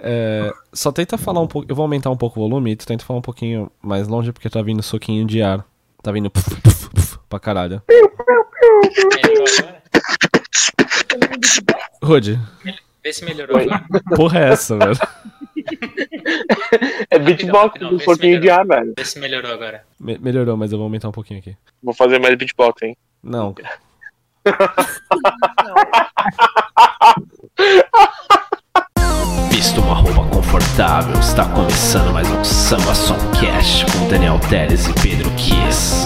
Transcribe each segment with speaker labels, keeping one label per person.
Speaker 1: É, só tenta falar um pouco. Eu vou aumentar um pouco o volume e tu tenta falar um pouquinho mais longe porque tá vindo soquinho de ar. Tá vindo puf, puf, puf, pra caralho.
Speaker 2: Melhorou agora?
Speaker 1: Rod,
Speaker 2: Vê se melhorou
Speaker 3: Oi.
Speaker 2: agora.
Speaker 1: porra é essa, velho?
Speaker 3: É beatbox do
Speaker 2: se
Speaker 3: pouquinho de ar, velho.
Speaker 2: Vê se melhorou agora.
Speaker 1: Me- melhorou, mas eu vou aumentar um pouquinho aqui.
Speaker 3: Vou fazer mais beatbox, hein?
Speaker 1: Não. Vista uma roupa confortável, está começando mais um Samba Songcast com Daniel Teles e Pedro Kiss.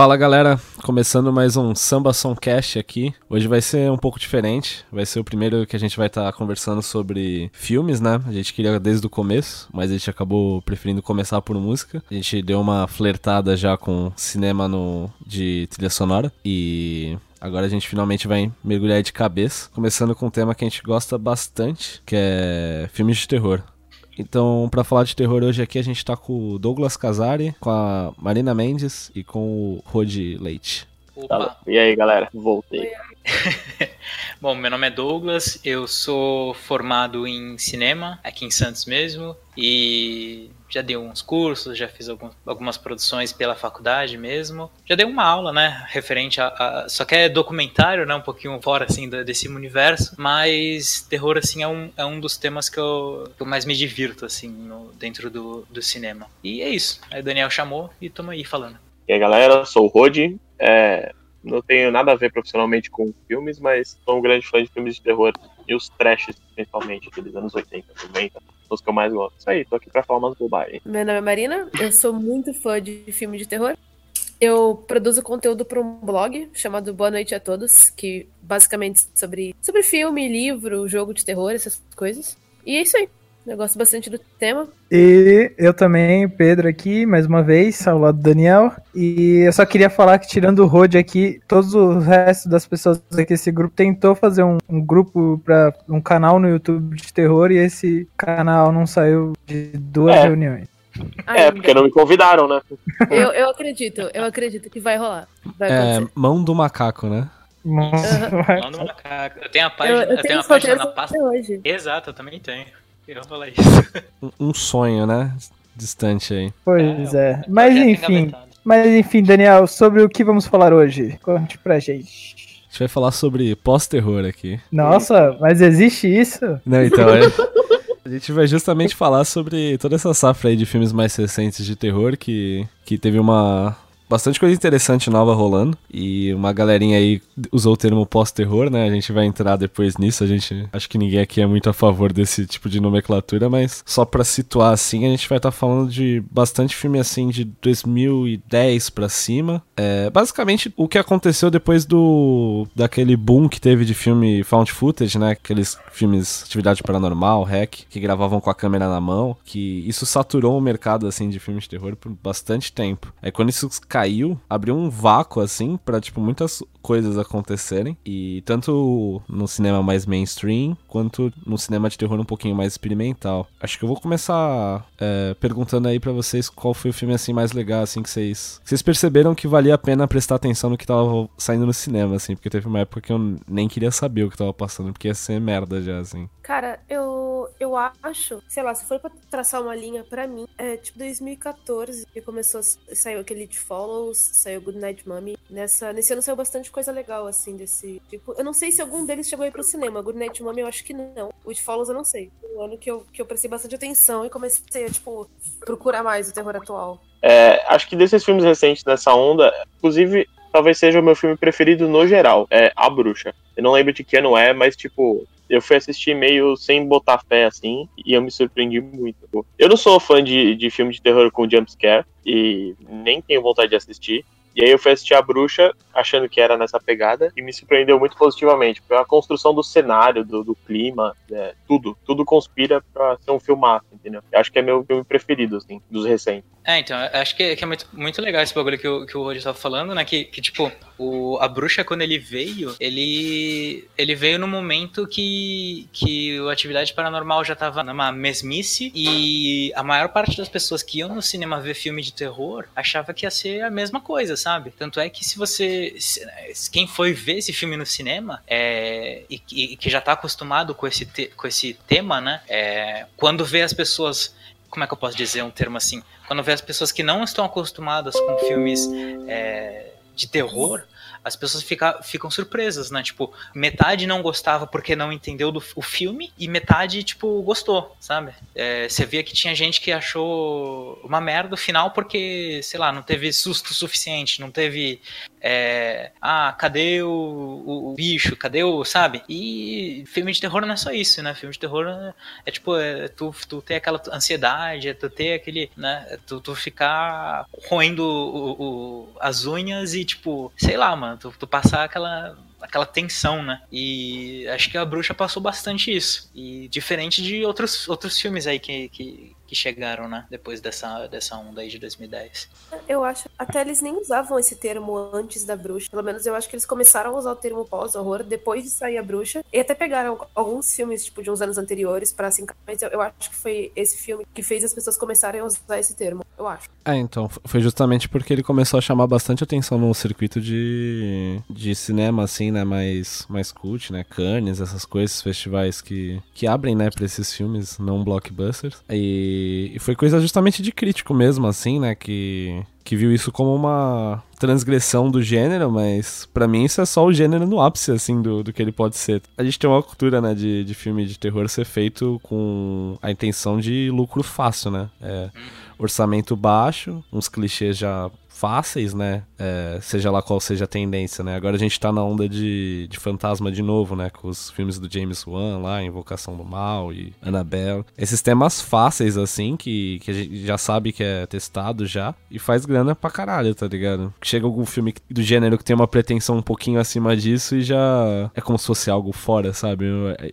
Speaker 1: Fala galera, começando mais um Samba Songcast aqui. Hoje vai ser um pouco diferente, vai ser o primeiro que a gente vai estar conversando sobre filmes, né? A gente queria desde o começo, mas a gente acabou preferindo começar por música. A gente deu uma flertada já com cinema no, de trilha sonora e Agora a gente finalmente vai mergulhar de cabeça, começando com um tema que a gente gosta bastante, que é filmes de terror. Então, pra falar de terror hoje aqui, a gente tá com o Douglas Casari, com a Marina Mendes e com o Rod Leite.
Speaker 2: Opa.
Speaker 3: E aí, galera? Voltei.
Speaker 2: Bom, meu nome é Douglas, eu sou formado em cinema, aqui em Santos mesmo, e já dei uns cursos, já fiz algum- algumas produções pela faculdade mesmo. Já dei uma aula, né, referente a, a- só que é documentário, né, um pouquinho fora, assim, da- desse universo, mas terror, assim, é um, é um dos temas que eu, que eu mais me divirto, assim, no- dentro do, do cinema. E é isso, aí o Daniel chamou e tamo aí falando.
Speaker 3: E aí, galera? Sou o Rodi. É, não tenho nada a ver profissionalmente com filmes, mas sou um grande fã de filmes de terror. E os trashes, principalmente, aqueles anos 80, 90, os que eu mais gosto. Isso aí, tô aqui pra falar umas bobagens.
Speaker 4: Meu nome é Marina, eu sou muito fã de filme de terror. Eu produzo conteúdo para um blog chamado Boa Noite a Todos, que basicamente é sobre, sobre filme, livro, jogo de terror, essas coisas. E é isso aí. Eu gosto bastante do tema.
Speaker 5: E eu também, Pedro aqui, mais uma vez, ao lado do Daniel. E eu só queria falar que, tirando o Rod aqui, todos os restos das pessoas aqui desse grupo tentou fazer um, um grupo para um canal no YouTube de terror e esse canal não saiu de duas
Speaker 3: É.
Speaker 5: reuniões.
Speaker 3: É,
Speaker 4: Ainda.
Speaker 3: porque não me convidaram, né?
Speaker 4: eu, eu acredito, eu acredito que vai rolar. Vai
Speaker 1: É, mão do macaco, né?
Speaker 2: Manda uma macaca. Eu tenho a
Speaker 4: Eu,
Speaker 2: página,
Speaker 4: eu
Speaker 2: eu, tenho
Speaker 4: tenho
Speaker 2: a página na pasta.
Speaker 4: hoje.
Speaker 2: Exato, eu também tenho. Eu vou falar isso.
Speaker 1: Um, sonho, né? Distante aí.
Speaker 5: Pois
Speaker 2: É,
Speaker 5: é. Mas enfim, mas enfim, Daniel, sobre o que vamos falar hoje? Conte pra gente.
Speaker 1: A gente vai falar sobre pós-terror aqui.
Speaker 5: Nossa, mas existe isso?
Speaker 1: Não, então, é... A gente vai justamente falar sobre toda essa safra aí de filmes mais recentes de terror que, que teve uma. Bastante coisa interessante nova rolando. E uma galerinha aí usou o termo pós-terror, né? A gente vai entrar depois nisso. A gente. Acho que ninguém aqui é muito a favor desse tipo de nomenclatura, mas só pra situar assim, a gente vai estar falando de bastante filme assim de 2010 pra cima. É, basicamente, o que aconteceu depois do. daquele boom que teve de filme found footage, né? Aqueles filmes Atividade Paranormal, Hack, que gravavam com a câmera na mão, que isso saturou o mercado, assim, de filmes de terror por bastante tempo. Aí quando isso caiu, abriu um vácuo, assim, pra, tipo, muitas coisas acontecerem. E tanto no cinema mais mainstream, quanto no cinema de terror um pouquinho mais experimental. Acho que eu vou começar é, perguntando aí pra vocês qual foi o filme, assim, mais legal, assim, que vocês... Vocês perceberam que valia a pena prestar atenção no que tava saindo no cinema, assim, porque teve uma época que eu nem queria saber o que tava passando, porque ia ser merda já, assim.
Speaker 4: Cara, eu, eu acho, sei lá, se for pra traçar uma linha pra mim, é tipo 2014 que começou, saiu aquele It Follows, saiu Good Night Mommy. Nessa, nesse ano saiu bastante coisa legal, assim, desse tipo. Eu não sei se algum deles chegou aí pro cinema. Good Night Mommy eu acho que não. O It Follows eu não sei. Um ano que eu, que eu prestei bastante atenção e comecei a, tipo, procurar mais o terror atual.
Speaker 3: É, acho que desses filmes recentes dessa onda, inclusive, talvez seja o meu filme preferido no geral, é A Bruxa. Eu não lembro de que ano é, mas, tipo, eu fui assistir meio sem botar fé, assim, e eu me surpreendi muito. Eu não sou fã de, de filme de terror com jumpscare, e nem tenho vontade de assistir. E aí eu fui assistir A Bruxa, achando que era nessa pegada, e me surpreendeu muito positivamente. A construção do cenário, do, do clima, é, tudo, tudo conspira pra ser um filmaço, entendeu? Eu acho que é meu filme preferido, assim, dos recentes.
Speaker 2: É, então, acho que, que é muito, muito legal esse bagulho que o, que o Roger tava falando, né? Que, que tipo, o, a bruxa, quando ele veio, ele, ele veio no momento que, que a atividade paranormal já tava numa mesmice e a maior parte das pessoas que iam no cinema ver filme de terror achava que ia ser a mesma coisa, sabe? Tanto é que se você você. Quem foi ver esse filme no cinema é, e, e que já tá acostumado com esse, te, com esse tema, né? É, quando vê as pessoas. Como é que eu posso dizer um termo assim? Quando vê as pessoas que não estão acostumadas com filmes é, de terror, as pessoas fica, ficam surpresas, né? Tipo, metade não gostava porque não entendeu do, o filme e metade, tipo, gostou, sabe? É, você via que tinha gente que achou uma merda o final porque, sei lá, não teve susto suficiente, não teve. É, ah, cadê o, o, o, bicho? Cadê o. Sabe? E filme de terror não é só isso, né? Filme de terror é, é tipo, é, tu, tu ter aquela ansiedade, é tu ter aquele. né? Tu, tu ficar roendo o, as unhas e, tipo, sei lá, mano Tu, tu passar aquela aquela tensão, né? E acho que a bruxa passou bastante isso. E diferente de outros, outros filmes aí que, que, que chegaram, né? Depois dessa, dessa onda aí de 2010.
Speaker 4: Eu acho. Até eles nem usavam esse termo antes da bruxa. Pelo menos eu acho que eles começaram a usar o termo pós-horror depois de sair a bruxa. E até pegaram alguns filmes, tipo, de uns anos anteriores para assim. Mas eu, eu acho que foi esse filme que fez as pessoas começarem a usar esse termo. Eu acho.
Speaker 1: É, então. Foi justamente porque ele começou a chamar bastante atenção no circuito de, de cinema, assim, né? Mais, mais cult, né? Cannes, essas coisas, festivais que, que abrem, né, pra esses filmes não blockbusters. E e, foi coisa justamente de crítico mesmo, assim, né? Que, que viu isso como uma transgressão do gênero, mas para mim isso é só o gênero no ápice, assim, do, do que ele pode ser. A gente tem uma cultura, né, de, de filme de terror ser feito com a intenção de lucro fácil, né? É, orçamento baixo, uns clichês já fáceis, né? É, seja lá qual seja a tendência, né? Agora a gente tá na onda de, de fantasma de novo, né? Com os filmes do James Wan lá, Invocação do Mal e Annabelle. Esses temas fáceis, assim, que, que a gente já sabe que é testado já e faz grana pra caralho, tá ligado? Chega algum filme do gênero que tem uma pretensão um pouquinho acima disso e já é como se fosse algo fora, sabe?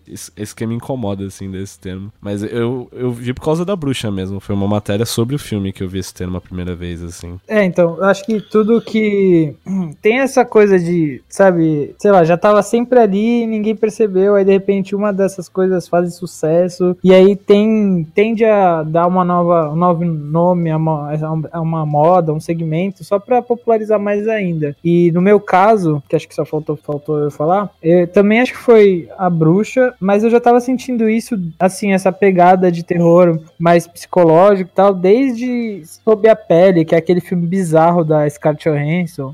Speaker 1: Esse, esse que me incomoda, assim, desse termo. Mas eu, eu vi por causa da bruxa mesmo. Foi uma matéria sobre o filme que eu vi esse termo a primeira vez, assim.
Speaker 5: É, então, eu acho que tudo que tem essa coisa de, sabe, sei lá, já tava sempre ali e ninguém percebeu, aí de repente uma dessas coisas faz sucesso, e aí tem tende a dar uma nova, um novo nome a uma, a uma moda, um segmento, só para popularizar mais ainda. E no meu caso, que acho que só faltou, faltou eu falar, eu também acho que foi a bruxa, mas eu já tava sentindo isso, assim, essa pegada de terror mais psicológico e tal, desde Sob a Pele, que é aquele filme bizarro da Scarlett Johansson,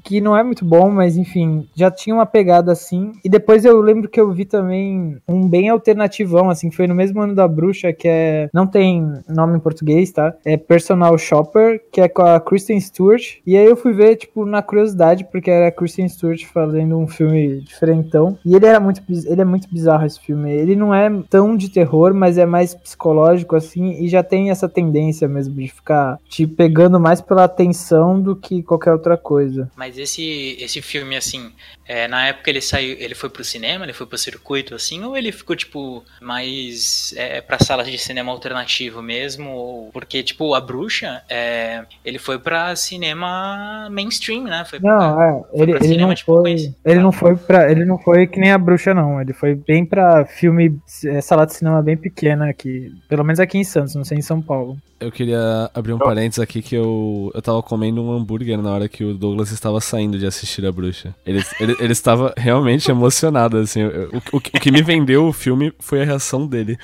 Speaker 5: que não é muito bom, mas enfim, já tinha uma pegada assim. E depois eu lembro que eu vi também um bem alternativão, assim, que foi no mesmo ano da Bruxa, que é. Não tem nome em português, tá? É Personal Shopper, que é com a Kristen Stewart. E aí eu fui ver, tipo, na curiosidade, porque era a Kristen Stewart fazendo um filme diferentão. E ele era muito, ele é muito bizarro esse filme. Ele não é tão de terror, mas é mais psicológico, assim, e já tem essa tendência mesmo de ficar te pegando mais pela atenção do que qualquer outra coisa.
Speaker 2: Mas esse, esse filme, assim, é, na época ele saiu, ele foi pro cinema, ele foi pro circuito, assim, ou ele ficou, tipo, mais é, pra salas de cinema alternativo mesmo? Ou, porque, tipo, A Bruxa, é, ele foi pra cinema mainstream, né? Foi
Speaker 5: não,
Speaker 2: pra,
Speaker 5: é, ele, ele cinema, não tipo, foi, ele não foi pra, ele não foi que nem A Bruxa, não, ele foi bem pra filme, é, sala de cinema bem pequena aqui, pelo menos aqui em Santos, não sei em São Paulo.
Speaker 1: Eu queria abrir um parênteses aqui que eu, eu tava comendo um hambúrguer na hora que o Douglas estava saindo de assistir a bruxa. Ele, ele, ele estava realmente emocionado, assim. O, o, o que me vendeu o filme foi a reação dele.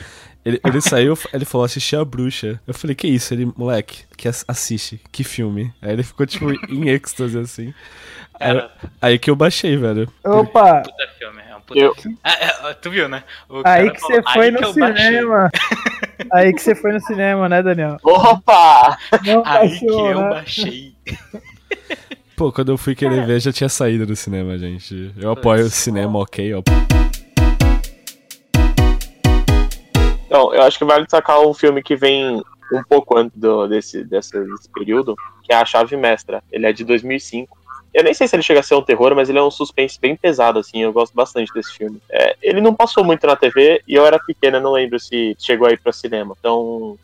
Speaker 1: Ele, ele saiu, ele falou, assistir a bruxa. Eu falei, que isso? Ele, moleque, que assiste, que filme. Aí ele ficou, tipo, em êxtase, assim. Aí, aí que eu baixei, velho.
Speaker 5: Opa!
Speaker 2: Puta filme, é um puta eu... filme. Ah, é, tu viu, né?
Speaker 5: Aí que você foi no cinema. Aí que você foi no cinema, né, Daniel?
Speaker 3: Opa!
Speaker 2: Não aí baixou, que eu né? baixei.
Speaker 1: Pô, quando eu fui querer ver, já tinha saído do cinema, gente. Eu apoio o cinema, ok, ó.
Speaker 3: Então, eu acho que vale destacar um filme que vem um pouco antes do, desse, desse, desse período, que é A Chave Mestra. Ele é de 2005. Eu nem sei se ele chega a ser um terror, mas ele é um suspense bem pesado, assim. Eu gosto bastante desse filme. É, ele não passou muito na TV e eu era pequena, não lembro se chegou aí para cinema. Então,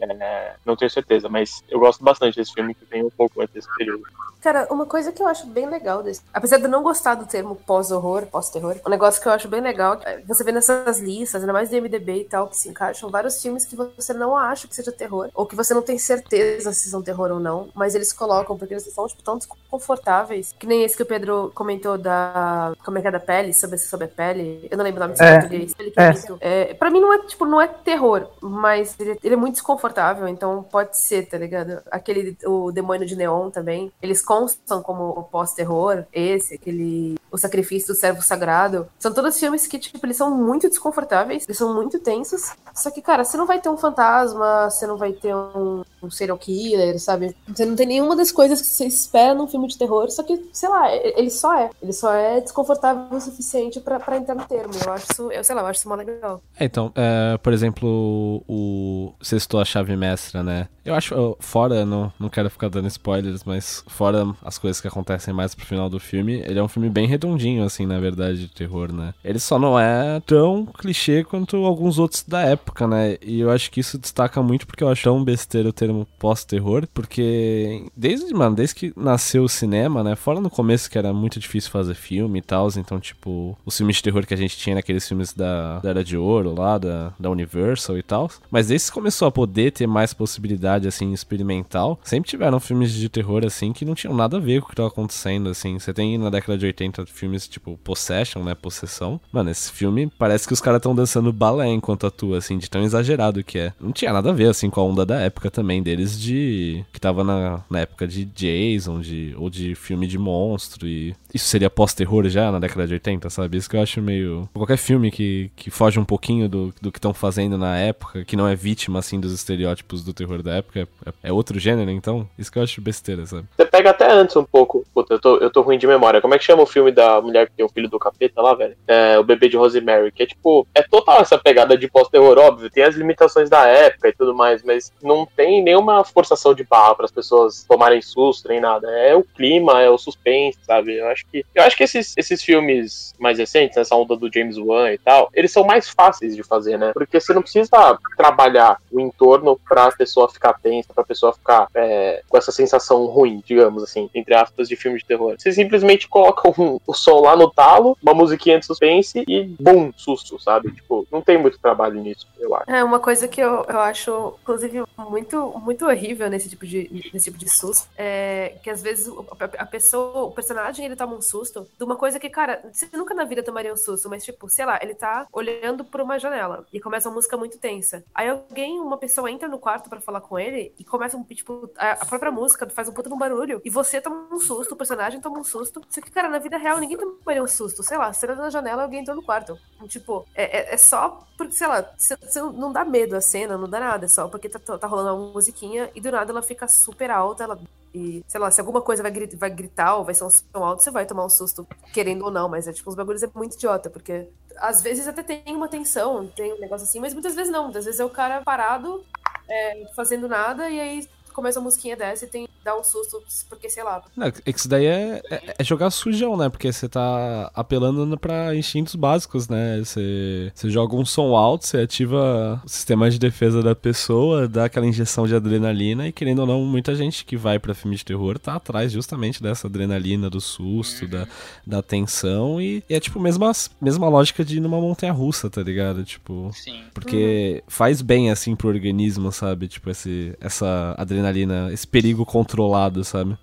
Speaker 3: É, não tenho certeza, mas eu gosto bastante desse filme que tem um pouco antes desse período.
Speaker 4: Cara, uma coisa que eu acho bem legal desse. Apesar de eu não gostar do termo pós-horror, pós-terror, um negócio que eu acho bem legal, é você vê nessas listas, ainda mais do MDB e tal, que se encaixam vários filmes que você não acha que seja terror, ou que você não tem certeza se são terror ou não, mas eles colocam porque eles são tipo, tão desconfortáveis. Que nem esse que o Pedro comentou da. Como é que é da pele? Sobre, sobre a pele. Eu não lembro o nome desse
Speaker 5: É.
Speaker 4: português. Ele que
Speaker 5: É.
Speaker 4: é. É, pra mim não é, tipo, não é terror, mas ele, ele é muito desconfortável, então pode ser, tá ligado? Aquele, o Demônio de Neon também, eles constam como o pós-terror, esse, aquele, o Sacrifício do Servo Sagrado, são todos filmes que, tipo, eles são muito desconfortáveis, eles são muito tensos, só que, cara, você não vai ter um fantasma, você não vai ter um, um serial killer, sabe? Você não tem nenhuma das coisas que você espera num filme de terror, só que, sei lá, ele só é, ele só é desconfortável o suficiente pra entrar no termo, eu acho isso, eu sei lá, eu acho isso mó legal.
Speaker 1: É, então, é, por exemplo, o Sextou a Chave Mestra, né? Eu acho, fora, não, não quero ficar dando spoilers, mas fora as coisas que acontecem mais pro final do filme, ele é um filme bem redondinho, assim, na verdade, de terror, né? Ele só não é tão clichê quanto alguns outros da época, né? E eu acho que isso destaca muito porque eu acho tão besteira o termo pós-terror, porque desde, mano, desde que nasceu o cinema, né? Fora no começo que era muito difícil fazer filme e tal, então, tipo, os filmes de terror que a gente tinha naqueles filmes da, da Era de Ouro lá, da, da Universal e tal. Mas desde que começou a poder ter mais possibilidade, assim, experimental, sempre tiveram filmes de terror, assim, que não tinham nada a ver com o que tava acontecendo, assim. Você tem na década de 80 filmes tipo Possession, né? Possessão. Mano, esse filme parece que os caras tão dançando balé enquanto atua, assim, de tão exagerado que é. Não tinha nada a ver, assim, com a onda da época também deles de. que tava na, na época de Jason, de, ou de filme de monstro e. Isso seria pós-terror já na década de 80, sabe? Isso que eu acho meio. Qualquer filme que, que foge um pouquinho do, do que estão fazendo na época, que não é vítima, assim, dos estereótipos do terror da época, é, é outro gênero, então. Isso que eu acho besteira, sabe?
Speaker 3: Você pega até antes um pouco. Puta, eu tô, eu tô ruim de memória. Como é que chama o filme da mulher que tem o filho do capeta lá, velho? É, o bebê de Rosemary. Que é tipo, é total essa pegada de pós-terror, óbvio. Tem as limitações da época e tudo mais, mas não tem nenhuma forçação de barra para as pessoas tomarem susto nem nada. É o clima, é o suspense, sabe? Eu acho que, eu acho que esses, esses filmes mais recentes, essa onda do James Wan e tal, eles são mais fáceis de fazer, né? Porque você não precisa trabalhar o entorno pra pessoa ficar tensa, pra pessoa ficar é, com essa sensação ruim, digamos assim, entre aspas, de filme de terror. Você simplesmente coloca um- o som lá no talo, uma musiquinha de suspense e bum, susto, sabe? Tipo, não tem muito trabalho nisso, eu acho.
Speaker 4: É uma coisa que eu, eu acho, inclusive, muito, muito horrível nesse tipo de, nesse tipo de susto. É que às vezes a, pessoa, o personagem, ele toma um susto de uma coisa que, cara, você nunca na vida tomaria um susto, mas tipo, sei lá, ele tá olhando por uma janela e começa uma música muito tensa. Aí alguém, uma pessoa entra no quarto pra falar com ele e começa um, tipo, a, própria música faz um puta um barulho e você toma um susto, o personagem toma um susto. Só que, cara, na vida real ninguém tomaria um susto. Sei lá, você entra na janela alguém entrou no quarto. Tipo, é, é- é só porque, sei lá, você você não dá medo a cena, não dá nada, é só porque tá, tá rolando uma musiquinha e do nada ela fica super alta, ela. E, sei lá, se alguma coisa vai, gri- vai gritar ou vai ser um som alto, você vai tomar um susto, querendo ou não, mas é tipo, os bagulhos é muito idiota, porque às vezes até tem uma tensão, tem um negócio assim, mas muitas vezes não. Muitas vezes é o cara parado, é, fazendo nada, e aí começa a musiquinha dessa e tem dá um susto, porque, sei lá.
Speaker 1: Não, é que isso daí é, é- é jogar sujão, né? Porque você tá apelando pra instintos básicos, né? Você, você joga um som alto, você ativa o sistema de defesa da pessoa, dá aquela injeção de adrenalina e, querendo ou não, muita gente que vai pra filme de terror tá atrás justamente dessa adrenalina, do susto, da, da tensão e, e é tipo mesma, mesma lógica de ir numa montanha russa, tá ligado? Tipo.
Speaker 2: Sim.
Speaker 1: Porque faz bem, assim, pro organismo, sabe? Tipo, esse, essa adrenalina, esse perigo sabe?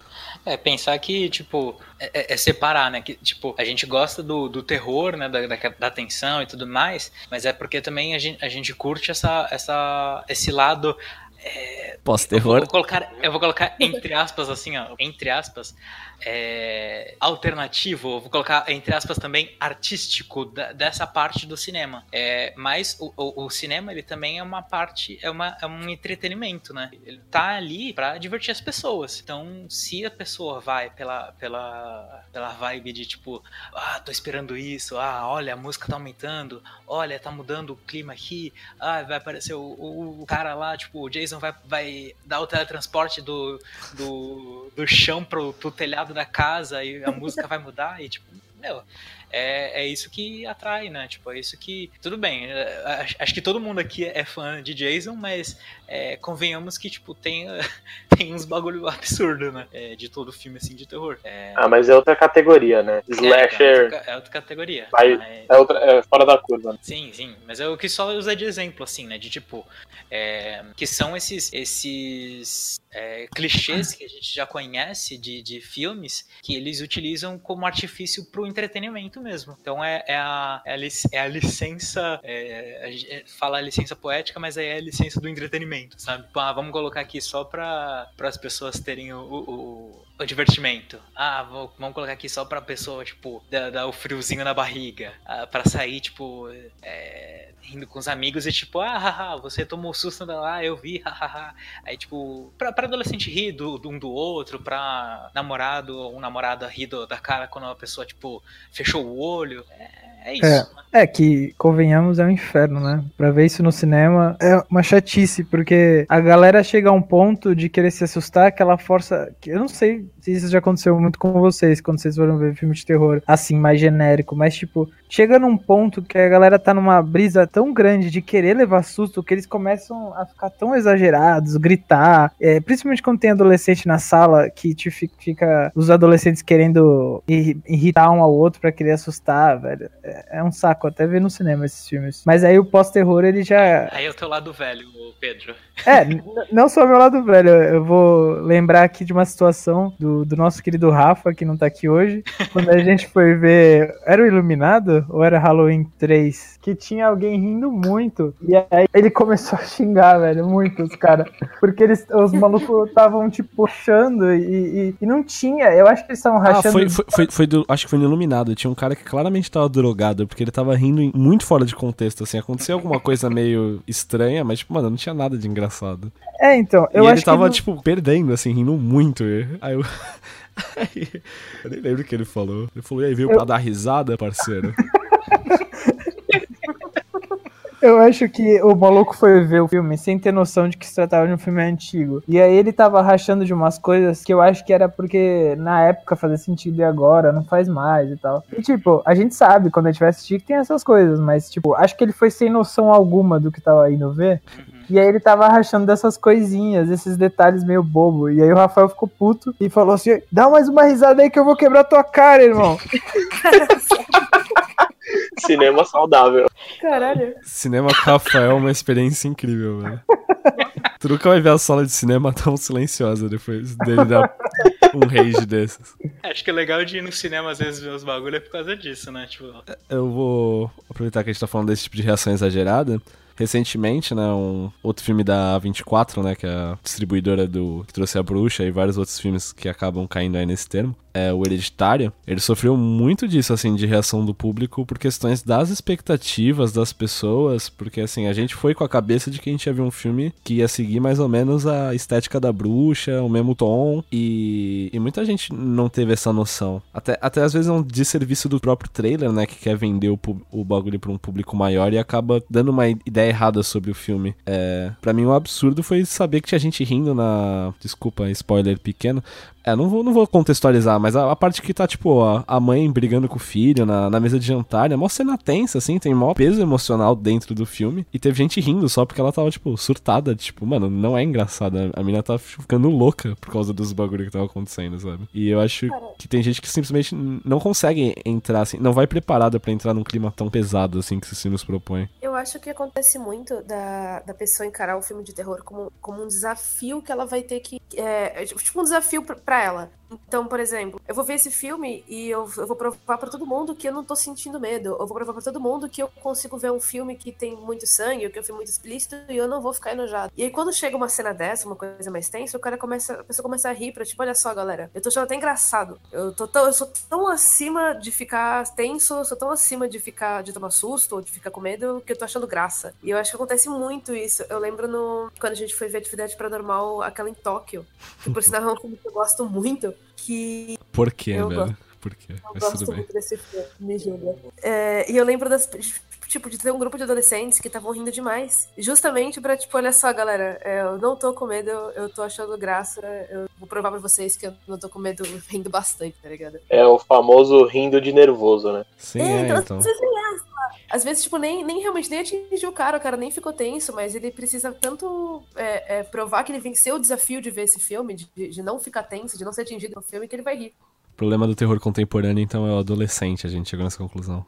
Speaker 2: É, pensar que, tipo, é, é- é separar, né? Que, tipo, a gente gosta do, do terror, né? Da, da, da tensão e tudo mais, mas é porque também a gente, a gente curte essa, essa, esse lado. Eu
Speaker 1: Pós-terror.
Speaker 2: vou, colocar, eu vou colocar entre aspas, assim, ó, entre aspas, é, alternativo, eu vou colocar entre aspas também artístico da- dessa parte do cinema. É, mas o, o- o cinema, ele também é uma parte, é, uma, é um entretenimento, né? Ele tá ali pra divertir as pessoas. Então, se a pessoa vai pela, pela, pela vibe de tipo, ah, tô esperando isso, ah, olha, a música tá aumentando, olha, tá mudando o clima aqui, ah, vai aparecer o, o, o cara lá, tipo, o Jason vai, vai dar o teletransporte do, do, do chão pro, pro telhado da casa e a música vai mudar e tipo, meu, é, é isso que atrai, né? Tipo, é isso que. Tudo bem, é, acho que todo mundo aqui é fã de Jason, mas é, convenhamos que, tipo, tem, tem uns bagulho absurdo, né? É, de todo filme assim de terror. É...
Speaker 3: Ah, mas é outra categoria, né? Slasher.
Speaker 2: É, outra, é outra categoria.
Speaker 3: Vai,
Speaker 2: mas...
Speaker 3: é, outra, é fora da curva. Né?
Speaker 2: Sim, sim. Mas é o que só usa de exemplo, assim, né? De tipo. É, que são esses, esses é, clichês que a gente já conhece de, de filmes que eles utilizam como artifício para o entretenimento mesmo. Então é, é, a, é, a, é licença, é, a gente fala a licença poética, mas é a licença do entretenimento, sabe? Tipo, ah, vamos colocar aqui só para as pessoas terem o, o, o divertimento. Ah, vou, vamos colocar aqui só pra pessoa, tipo, dar, dar o friozinho na barriga. Ah, pra sair, tipo, é, rindo com os amigos e tipo, ah, haha, você tomou susto lá, eu vi, hahaha. Aí, tipo, pra, pra adolescente rir do, do, um do outro, pra namorado ou namorada rir do, da cara quando uma pessoa, tipo, fechou o olho. É, é isso.
Speaker 5: É. É que, convenhamos, é um inferno, né? Pra ver isso no cinema é uma chatice, porque a galera chega a um ponto de querer se assustar, aquela força. Eu não sei se isso já aconteceu muito com vocês, quando vocês foram ver filme de terror, assim, mais genérico, mas tipo, chega num ponto que a galera tá numa brisa tão grande de querer levar susto que eles começam a ficar tão exagerados, gritar, é, principalmente quando tem adolescente na sala que te fica os adolescentes querendo irritar um ao outro para querer assustar, velho. É, é um saco até ver no cinema esses filmes. Mas aí o pós-terror ele já.
Speaker 2: Aí é o teu lado velho, Pedro.
Speaker 5: É, não só meu lado velho. Eu vou lembrar aqui de uma situação do, do nosso querido Rafa, que não tá aqui hoje. Quando a gente foi ver. Era o Iluminado ou era Halloween 3? Que tinha alguém rindo muito. E aí ele começou a xingar, velho, muito os caras. Porque eles, os malucos estavam, tipo, puxando e, e, e, não tinha. Eu acho que eles estavam ah, rachando.
Speaker 1: Ah, foi, foi, foi, foi do, acho que foi no Iluminado. Tinha um cara que claramente tava drogado, porque ele tava rindo muito fora de contexto, assim. Aconteceu alguma coisa meio estranha, mas, tipo, mano, não tinha nada de engraçado.
Speaker 5: É, então, eu
Speaker 1: e
Speaker 5: acho
Speaker 1: ele tava,
Speaker 5: que
Speaker 1: tipo, perdendo, assim, rindo muito. Aí eu. eu nem lembro o que ele falou. Ele falou, e aí, veio eu... pra dar risada, parceiro?
Speaker 5: Eu acho que o maluco foi ver o filme sem ter noção de que se tratava de um filme antigo. E aí ele tava rachando de umas coisas que eu acho que era porque na época fazia sentido e agora não faz mais e tal. E tipo, a gente sabe quando a gente vai assistir que tem essas coisas, mas tipo, acho que ele foi sem noção alguma do que tava indo ver. E aí ele tava rachando dessas coisinhas, esses detalhes meio bobo. E aí o Rafael ficou puto e falou assim: dá mais uma risada aí que eu vou quebrar tua cara, irmão.
Speaker 3: Cinema saudável.
Speaker 4: Caralho.
Speaker 1: Cinema com Rafael é uma experiência incrível, velho. Tu nunca vai ver a sala de cinema tão silenciosa depois dele dar um rage desses.
Speaker 2: Acho que é legal de ir no cinema às vezes ver os bagulho é por causa disso, né? Tipo...
Speaker 1: Eu vou aproveitar que a gente tá falando desse tipo de reação exagerada recentemente, né, um outro filme da 24, né, que é a distribuidora do que trouxe a Bruxa e vários outros filmes que acabam caindo aí nesse termo é, o Hereditário, ele sofreu muito disso, assim, de reação do público por questões das expectativas das pessoas, porque, assim, a gente foi com a cabeça de que a gente ia ver um filme que ia seguir mais ou menos a estética da bruxa, o mesmo tom, e, e muita gente não teve essa noção. Até, até às vezes é um desserviço do próprio trailer, né, que quer vender o, o bagulho pra um público maior e acaba dando uma ideia errada sobre o filme. É, para mim, o absurdo foi saber que tinha gente rindo na... Desculpa, spoiler pequeno, é, não vou, não vou contextualizar, mas a, a parte que tá, tipo, a, a, mãe brigando com o filho na, na mesa de jantar, é mó cena tensa, assim, tem maior peso emocional dentro do filme. E teve gente rindo só porque ela tava, tipo, surtada, tipo, mano, não é engraçada. A menina tá ficando louca por causa dos bagulho que tava acontecendo, sabe? E eu acho que tem gente que simplesmente não consegue entrar, assim, não vai preparada para entrar num clima tão pesado, assim, que esse nos propõe.
Speaker 4: Eu acho que acontece muito da, da pessoa encarar o filme de terror como, como um desafio que ela vai ter que. É, tipo, um desafio para ela. Então, por exemplo, eu vou ver esse filme e eu, eu vou provar para todo mundo que eu não tô sentindo medo. Eu vou provar para todo mundo que eu consigo ver um filme que tem muito sangue, que é um filme muito explícito e eu não vou ficar enojado. E aí, quando chega uma cena dessa, uma coisa mais tensa, o cara começa, a pessoa começa a rir pra tipo, olha só, galera, eu tô achando até engraçado. Eu, tô tão, eu sou tão acima de ficar tenso, eu sou tão acima de ficar, de tomar susto ou de ficar com medo que eu tô achando graça. E eu acho que acontece muito isso. Eu lembro no, quando a gente foi ver Atividade Paranormal, aquela em Tóquio, que por sinal é um filme que eu gosto muito, que.
Speaker 1: Por quê,
Speaker 4: eu
Speaker 1: velho?
Speaker 4: Gosto.
Speaker 1: Por quê?
Speaker 4: Eu Mas gosto muito desse filme, me julga. É, e eu lembro das. tipo, de ter um grupo de adolescentes que estavam rindo demais. Justamente pra, tipo, olha só, galera, é, eu não tô com medo, eu tô achando graça, eu vou provar pra vocês que eu não tô com medo rindo bastante, tá ligado?
Speaker 3: É o famoso rindo de nervoso, né?
Speaker 1: Sim, é, então.
Speaker 4: às vezes, é, às vezes, tipo, nem, nem realmente nem atingiu o cara, o cara nem ficou tenso, mas ele precisa tanto é, é, provar que ele venceu o desafio de ver esse filme, de, de não ficar tenso, de não ser atingido no filme, que ele vai rir.
Speaker 1: O problema do terror contemporâneo, então, é o adolescente, a gente chegou nessa conclusão.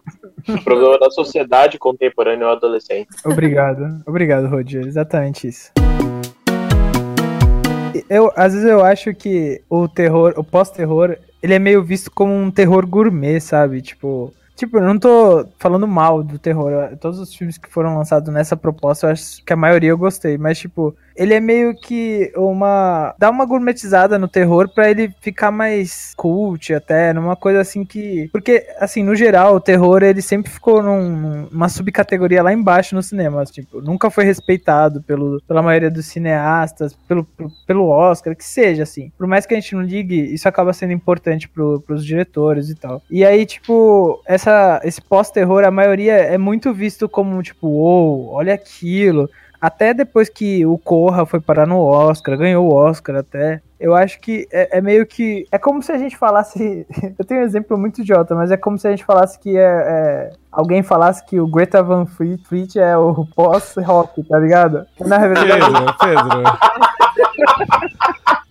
Speaker 3: O problema da sociedade contemporânea é o adolescente.
Speaker 5: Obrigado, obrigado, Roger. Exatamente isso. Eu, às vezes eu acho que o terror, o pós-terror, ele é meio visto como um terror gourmet, sabe? Tipo, Tipo, eu não tô falando mal do terror. Todos os filmes que foram lançados nessa proposta, eu acho que a maioria eu gostei. Mas, tipo, ele é meio que uma. dá uma gourmetizada no terror para ele ficar mais cult, até, numa coisa assim que. Porque, assim, no geral, o terror ele sempre ficou num, numa subcategoria lá embaixo no cinema. Tipo, nunca foi respeitado pelo, pela maioria dos cineastas, pelo, pelo Oscar, que seja, assim. Por mais que a gente não ligue, isso acaba sendo importante pro, pros diretores e tal. E aí, tipo, essa, esse pós-terror, a maioria é muito visto como, tipo, wow, olha aquilo até depois que o Corra foi parar no Oscar, ganhou o Oscar até. Eu acho que é, é, meio que. É como se a gente falasse. eu tenho um exemplo muito idiota, mas é como se a gente falasse que é. é alguém falasse que o Greta Van Fleet é o pós-rock, tá ligado?
Speaker 1: Na verdade. Pedro,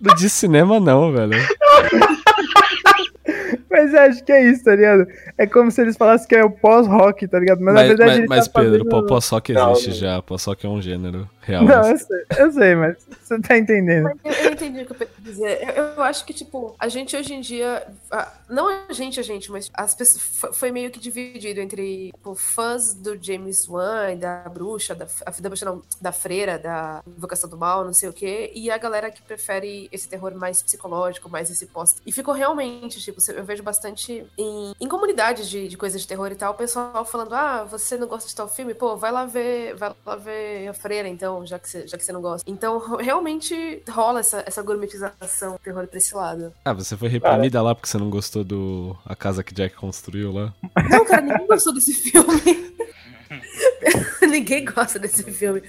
Speaker 1: Pedro. de cinema não, velho.
Speaker 5: Mas acho que é isso, tá ligado? É como se eles falassem que é o pós-rock, tá ligado?
Speaker 1: Mas, mas na verdade. Mas, mas tá Pedro, fazendo... pós-rock existe não, já. Pós-rock é um gênero real.
Speaker 5: Não, eu sei, eu sei, mas você tá entendendo.
Speaker 4: Eu, eu, entendi o que eu quero dizer. Eu, eu, acho que, tipo, a gente hoje em dia. Não a gente, a gente, mas as pessoas, foi meio que dividido entre tipo, fãs do James Wan, da bruxa, da, da bruxa não, da freira, da invocação do mal, não sei o quê, e a galera que prefere esse terror mais psicológico, mais esse pós. E ficou realmente, tipo, eu vejo bastante em, em comunidades de, de coisas de terror e tal, o pessoal falando: ah, você não gosta de tal filme? Pô, vai lá ver, vai lá ver a freira, então, já que já que você não gosta. Então, realmente rola essa, essa gourmetização do terror pra esse lado.
Speaker 1: Ah, você foi reprimida lá porque você não gostou do A Casa que Jack construiu lá?
Speaker 4: Não, cara, ninguém gostou desse filme. Ninguém gosta desse filme.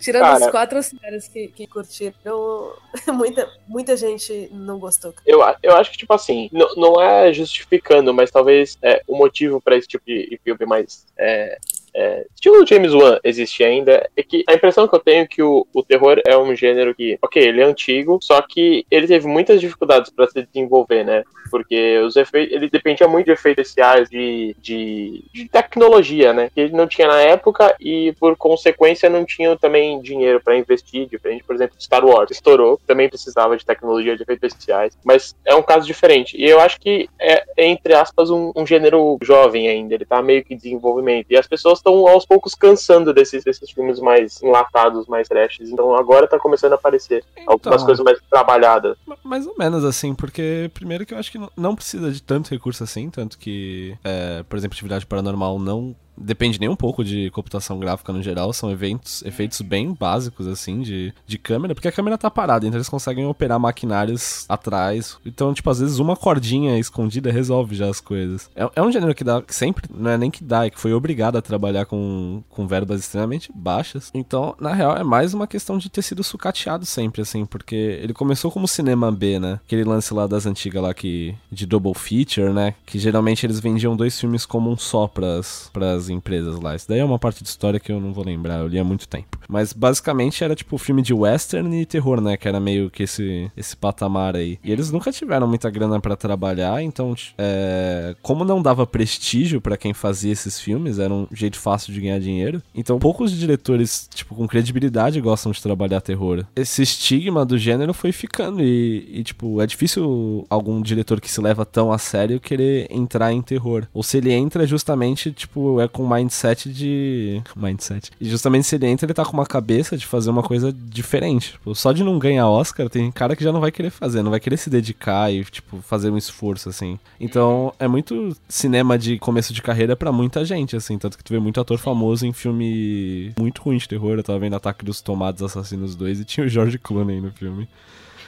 Speaker 4: Tirando Cara, os quatro caras que, que curtiram, muita, muita gente não gostou.
Speaker 3: Eu, eu acho que, tipo assim, não, não é justificando, mas talvez é, o motivo para esse tipo de filme mais é, é, estilo James Wan existe ainda, é que a impressão que eu tenho é que o, o terror é um gênero que, ok, ele é antigo, só que ele teve muitas dificuldades para se desenvolver, né? Porque os efeitos, ele dependia muito de efeitos especiais, de, de, de, tecnologia, né? Que ele não tinha na época e, por consequência, não tinha também dinheiro para investir, diferente, por exemplo, Star Wars. Estourou, também precisava de tecnologia, de efeitos especiais, mas é um caso diferente. E eu acho que é, é entre aspas, um, um gênero jovem ainda, ele tá meio que em desenvolvimento. E as pessoas estão aos poucos cansando desses, desses filmes mais enlatados, mais trashes. Então agora tá começando a aparecer então, algumas coisas mais trabalhadas.
Speaker 1: Mais ou menos assim, porque primeiro que eu acho que não precisa de tanto recurso assim, tanto que, é, por exemplo, atividade paranormal não depende nem um pouco de computação gráfica no geral, são eventos, efeitos bem básicos, assim, de, de câmera, porque a câmera tá parada, então eles conseguem operar maquinários atrás. Então, tipo, às vezes uma cordinha escondida resolve já as coisas. É, é um gênero que dá, que sempre, não é nem que dá, é que foi obrigado a trabalhar com, com verbas extremamente baixas. Então, na real, é mais uma questão de ter sido sucateado sempre, assim, porque ele começou como cinema B, né? Aquele lance lá das antigas lá que, de double feature, né? Que geralmente eles vendiam dois filmes como um só pras, pras empresas lá. Isso daí é uma parte de história que eu não vou lembrar, eu li há muito tempo. Mas basicamente era tipo filme de western e terror, né? Que era meio que esse, esse patamar aí. E eles nunca tiveram muita grana para trabalhar, então, é, como não dava prestígio para quem fazia esses filmes, era um jeito fácil de ganhar dinheiro. Então, poucos diretores, tipo, com credibilidade gostam de trabalhar terror. Esse estigma do gênero foi ficando e, e tipo, é difícil algum diretor que se leva tão a sério querer entrar em terror. Ou se ele entra justamente, tipo, é com mindset de. Mindset. E justamente se ele entra, ele tá com uma cabeça de fazer uma coisa diferente. Tipo, só de não ganhar Oscar, tem cara que já não vai querer fazer, não vai querer se dedicar e, tipo, fazer um esforço, assim. Então, é muito cinema de começo de carreira para muita gente, assim. Tanto que tu vê muito ator famoso em filme muito ruim de terror. Eu tava vendo Ataque dos Tomates Assassinos 2 e tinha o George Clooney no filme.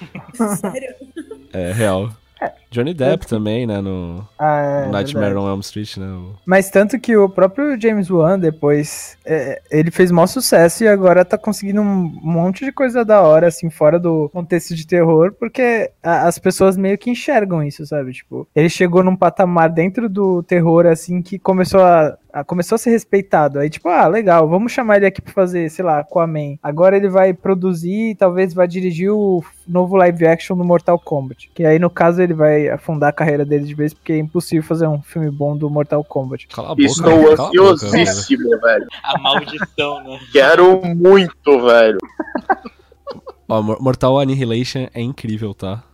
Speaker 4: Sério?
Speaker 1: É, real.
Speaker 5: É,
Speaker 1: Johnny Depp também, né? No,
Speaker 5: Ah, é,
Speaker 1: no Nightmare
Speaker 5: verdade.
Speaker 1: on Elm Street, né? o-
Speaker 5: Mas tanto que o próprio James Wan depois, é, ele fez maior sucesso e agora tá conseguindo um monte de coisa da hora, assim, fora do contexto de terror, porque a- as pessoas meio que enxergam isso, sabe? Tipo, ele chegou num patamar dentro do terror, assim, que começou a, começou a ser respeitado. Aí, tipo, ah, legal, vamos chamar ele aqui pra fazer, sei lá, Aquaman. Agora ele vai produzir e talvez vai dirigir o novo live action do Mortal Kombat. Que aí, no caso, ele vai afundar a carreira dele de vez, porque é impossível fazer um filme bom do Mortal Kombat.
Speaker 1: Cala a boca.
Speaker 3: Estou
Speaker 1: cala a boca, velho.
Speaker 3: ansiosíssimo, velho.
Speaker 2: A maldição, né?
Speaker 3: Quero muito, velho.
Speaker 1: Ó, Mor- Mortal Annihilation é incrível, tá?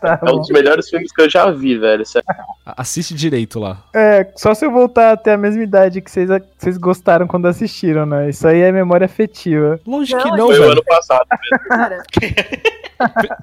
Speaker 5: Tá
Speaker 3: É um dos melhores filmes que eu já vi, velho. Sério.
Speaker 1: Assiste direito lá.
Speaker 5: É, só se eu voltar até a mesma idade que vocês, vocês gostaram quando assistiram, né? Isso aí é memória afetiva.
Speaker 1: Lógico que
Speaker 4: Não,
Speaker 1: não,
Speaker 3: Foi o
Speaker 1: velho.
Speaker 3: ano passado.
Speaker 4: Cara,
Speaker 1: Pe-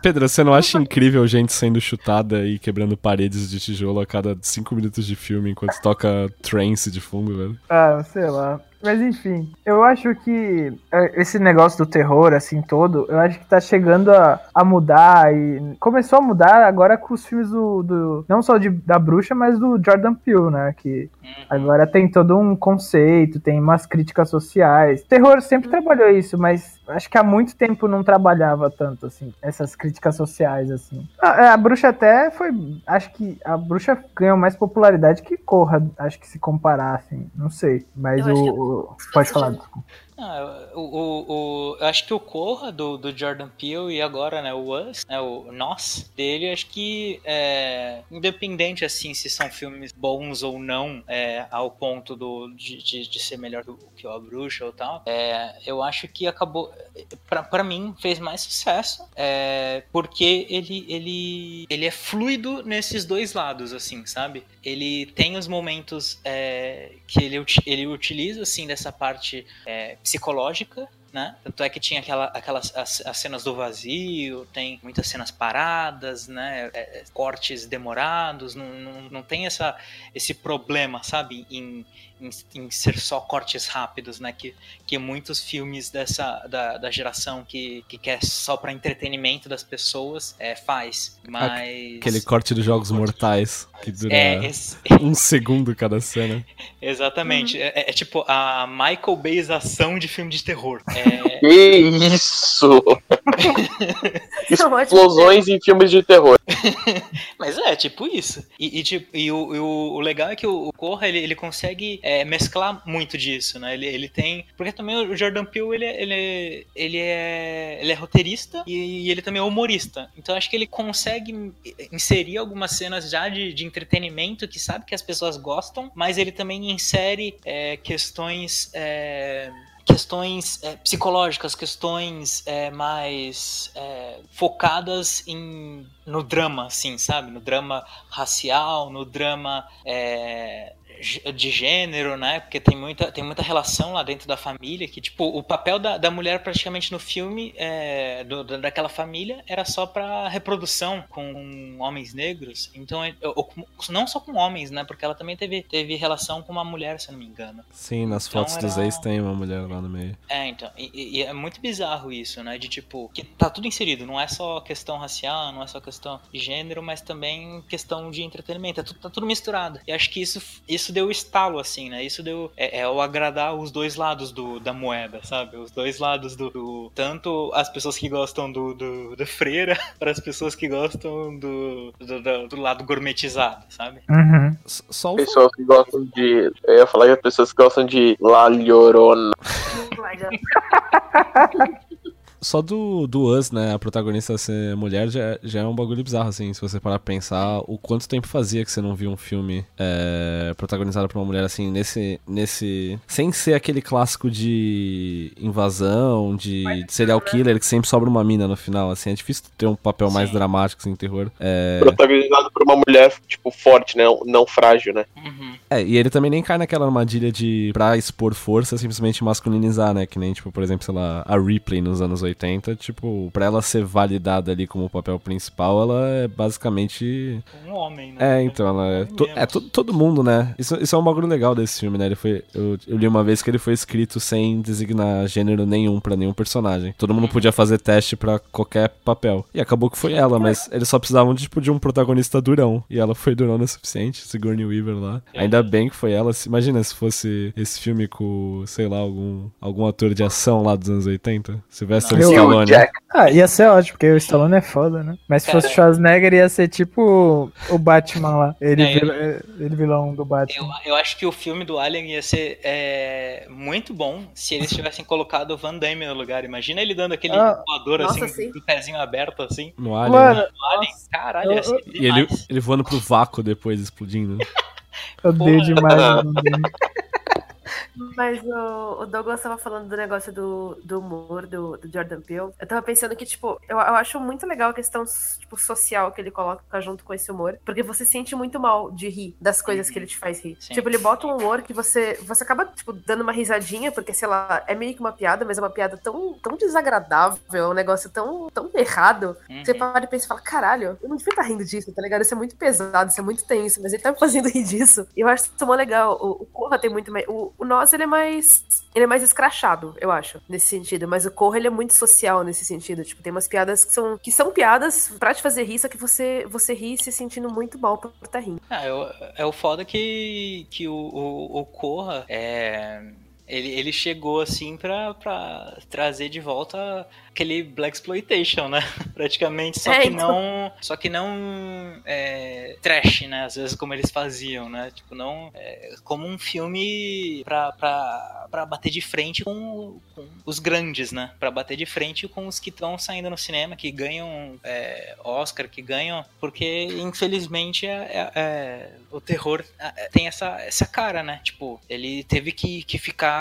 Speaker 1: Pedro, você não acha incrível gente sendo chutada e quebrando paredes de tijolo a cada cinco minutos de filme enquanto toca trance de fundo, velho?
Speaker 5: Ah, sei lá. Mas enfim, eu acho que é, esse negócio do terror, assim, todo, eu acho que tá chegando a, a mudar e começou a mudar agora com os filmes do, do não só de, da bruxa, mas do Jordan Peele, né? Que agora tem todo um conceito, tem umas críticas sociais. Terror sempre trabalhou isso, mas acho que há muito tempo não trabalhava tanto, assim, essas críticas sociais, assim. A, a bruxa até foi, acho que a bruxa ganhou mais popularidade que Corra, acho que se comparar, assim, não sei. Mas
Speaker 4: Eu
Speaker 5: o, o- Pode falar. desculpa.
Speaker 2: Ah, o, o, o- eu acho que o Corra do, do Jordan Peele e agora né, o Us, né, o Nós dele, acho que é, independente assim se são filmes bons ou não, é, ao ponto do, de, de, de ser melhor do que o A Bruxa ou tal, é, eu acho que acabou, pra mim, fez mais sucesso, é, porque ele, ele, ele é fluido nesses dois lados, assim, sabe? Ele tem os momentos é, que ele, ele utiliza, assim, dessa parte é, psicológica, né? Tanto é que tinha aquela, aquelas as, as cenas do vazio, tem muitas cenas paradas, né? É, é, cortes demorados, não, não, não tem essa, esse problema, sabe? Em, em, em ser só cortes rápidos, né? Que, que muitos filmes dessa da, da geração que, que quer só para entretenimento das pessoas é, faz. Mas
Speaker 1: Aquele corte dos Jogos Mortais, que dura
Speaker 2: é, esse-
Speaker 1: um segundo cada cena.
Speaker 2: exatamente. É, é tipo a Michael Bayização de filme de terror. É,
Speaker 3: Que isso!
Speaker 4: Ótimo.
Speaker 3: Explosões em filmes de terror.
Speaker 2: Mas é, tipo isso. E, e, tipo, e o, e o, o legal é que o, o Corra, ele, ele consegue é, mesclar muito disso, né? Ele, ele tem... Porque também o Jordan Peele, ele, é- ele, é- ele, é, ele é roteirista e, ele também é humorista. Então acho que ele consegue inserir algumas cenas já de, de entretenimento que sabe que as pessoas gostam, mas ele também insere é, questões... é, questões é, psicológicas, questões é, mais é, focadas em, no drama, assim, sabe? No drama racial, no drama é, de gênero, né? Porque tem muita, tem muita relação lá dentro da família que, tipo, o papel da, da mulher praticamente no filme é, do- da- daquela família era só pra reprodução com homens negros. Então, é- ou não só com homens, né? Porque ela também teve, teve relação com uma mulher, se não me engano.
Speaker 1: Sim, nas
Speaker 2: Então
Speaker 1: fotos dos
Speaker 2: era-
Speaker 1: ex tem uma mulher lá no meio.
Speaker 2: É, então, e, e- e é muito bizarro isso, né? De tipo, que tá tudo inserido, não é só questão racial, não é só questão de gênero, mas também questão de entretenimento, é tudo, tá tudo misturado. E acho que isso, isso deu estalo, assim, né? Isso deu. É, é o agradar os dois lados do, da moeda, sabe? Os dois lados do. do- tanto as pessoas que gostam do, do, do freira, para as pessoas que gostam do, do, do- do lado gourmetizado, sabe?
Speaker 5: Uhum.
Speaker 1: Só o
Speaker 3: Pessoas que gostam de. Eu ia falar que as pessoas que gostam de La Llorona.
Speaker 1: Só do, do Us, né? A protagonista ser mulher já, já é um bagulho bizarro, assim. Se você parar pra pensar o quanto tempo fazia que você não viu um filme é, protagonizado por uma mulher, assim, nesse. nesse Sem ser aquele clássico de invasão, de, de serial killer, que sempre sobra uma mina no final, assim. É difícil ter um papel mais
Speaker 2: Sim.
Speaker 1: dramático, assim, em terror. É,
Speaker 3: Protagonizado por uma mulher, tipo, forte, né? Não frágil, né?
Speaker 2: Uhum.
Speaker 1: é, e ele também nem cai naquela armadilha de, pra expor força, simplesmente masculinizar, né? Que nem, tipo, por exemplo, sei lá, a Ripley nos anos 80. 80, tipo, pra ela ser validada ali como papel principal, ela é basicamente.
Speaker 2: Um homem, né?
Speaker 1: É, então, ela é. To, é to, todo mundo, né? Isso, isso é um bagulho legal desse filme, né? Ele foi. Eu, eu li uma vez que ele foi escrito sem designar gênero nenhum pra nenhum personagem. Todo mundo podia fazer teste pra qualquer papel. E acabou que foi ela, mas eles só precisavam de, tipo, de um protagonista durão. E ela foi durona o suficiente, Sigourney Weaver lá. Ainda bem que foi ela. Imagina se fosse esse filme com, sei lá, algum, algum ator de ação lá dos anos 80. Sylvester
Speaker 5: Não.
Speaker 1: Stallone.
Speaker 3: Jack.
Speaker 5: Ah, ia ser ótimo, porque o Stallone é foda, né? Mas se fosse Schwarzenegger, ia ser tipo o Batman lá. Ele,
Speaker 2: É,
Speaker 5: vil- ele vilão do
Speaker 2: Eu,
Speaker 5: Batman.
Speaker 2: eu acho que o filme do Alien ia ser é, muito bom se eles tivessem colocado o Van Damme no lugar. Imagina ele dando aquele
Speaker 5: Ah,
Speaker 2: voador
Speaker 4: nossa,
Speaker 2: assim,
Speaker 4: sim.
Speaker 2: com o pezinho aberto assim.
Speaker 1: No Alien.
Speaker 5: Mano,
Speaker 1: né?
Speaker 2: O Alien, caralho,
Speaker 5: Eu-
Speaker 2: ia ser
Speaker 1: E ele, ele voando pro vácuo depois, explodindo.
Speaker 5: eu odeio
Speaker 2: porra.
Speaker 5: demais o Van Damme.
Speaker 4: Mas o, o Douglas tava falando do negócio do, do humor do, do Jordan Peele. Eu tava pensando que, tipo, eu, eu acho muito legal a questão tipo, social que ele coloca junto com esse humor. Porque você sente muito mal de rir das coisas que ele te faz rir.
Speaker 2: Sim.
Speaker 4: Tipo, ele bota um humor que você, você acaba, tipo, dando uma risadinha, porque, sei lá, é meio que uma piada, mas é uma piada tão, tão desagradável, é um negócio tão, tão errado.
Speaker 2: Uhum.
Speaker 4: Você para e pensa e fala, caralho, eu não devia estar rindo disso, tá ligado? Isso é muito pesado, isso é muito tenso, mas ele tá me fazendo rir disso. E eu acho isso mó legal. O, o Corra tem muito mais. O, o Nós, ele é mais. Ele é mais escrachado, eu acho, nesse sentido. Mas o Corra, ele é muito social nesse sentido. Tipo, tem umas piadas que são, que são piadas pra te fazer rir, só que você, você ri se sentindo muito mal por estar rindo.
Speaker 2: Ah, é, o, é o foda que, que o, o, o Corra é. Ele, ele chegou assim pra, pra trazer de volta aquele Black Exploitation, né? Praticamente. Só
Speaker 4: É,
Speaker 2: que
Speaker 4: então.
Speaker 2: não. Só que não é, trash, né? Às vezes como eles faziam, né? Tipo, não. é, como um filme pra, pra, pra bater de frente com, com os grandes, né? Pra bater de frente com os que estão saindo no cinema, que ganham é, Oscar, que ganham. Porque, infelizmente, é, é- é, o terror tem essa, essa cara, né? Tipo, ele teve que, que ficar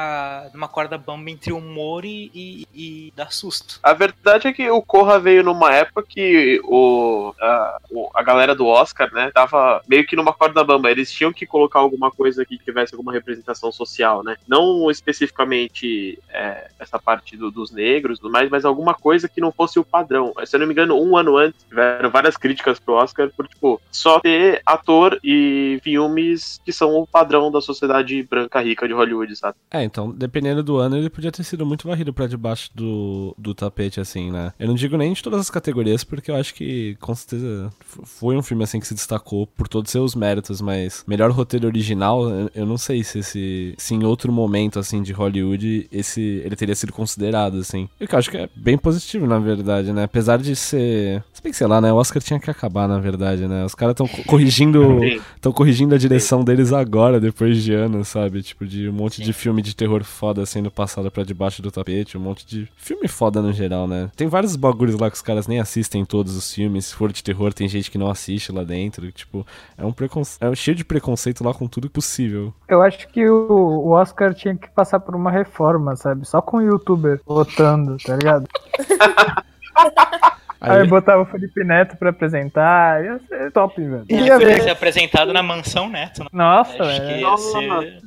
Speaker 2: numa corda bamba entre humor e, e, e dar susto.
Speaker 3: A verdade é que o Corra veio numa época que o, a, o- a galera do Oscar, né, tava meio que numa corda bamba. Eles tinham que colocar alguma coisa que tivesse alguma representação social, né? Não especificamente é, essa parte do- dos negros, tudo mais, mas alguma coisa que não fosse o padrão. Se eu não me engano, um ano antes tiveram várias críticas pro Oscar por, tipo, só ter ator e filmes que são o padrão da sociedade branca rica de Hollywood, sabe?
Speaker 1: É, então, dependendo do ano, ele podia ter sido muito varrido pra debaixo do, do tapete, assim, né? Eu não digo nem de todas as categorias, porque eu acho que, com certeza, foi um filme, assim, que se destacou por todos os seus méritos, mas melhor roteiro original, eu- não sei se esse, se em outro momento, assim, de Hollywood, esse, ele teria sido considerado, assim. O que eu acho que é bem positivo, na verdade, né? Apesar de ser... Se bem que, sei lá, né? O Oscar tinha que acabar, na verdade, né? Os caras estão corrigindo... Estão corrigindo a direção deles agora, depois de anos, sabe? Tipo, de um monte de filme de terror foda sendo passado pra debaixo do tapete, um monte de filme foda no geral, né? Tem vários bagulhos lá que os caras nem assistem todos os filmes. Se for de terror, tem gente que não assiste lá dentro. Tipo, é um preconceito. É cheio de preconceito lá com tudo possível.
Speaker 5: Eu acho que o, o Oscar tinha que passar por uma reforma, sabe? Só com o youtuber votando, tá ligado? Aí,
Speaker 1: Aí,
Speaker 5: botava o Felipe Neto pra apresentar, ia ser top, velho.
Speaker 2: Ele
Speaker 5: Ia ver.
Speaker 2: ser apresentado na Mansão Neto. né?
Speaker 5: Nossa,
Speaker 2: Acho que
Speaker 5: velho.
Speaker 2: ia ser...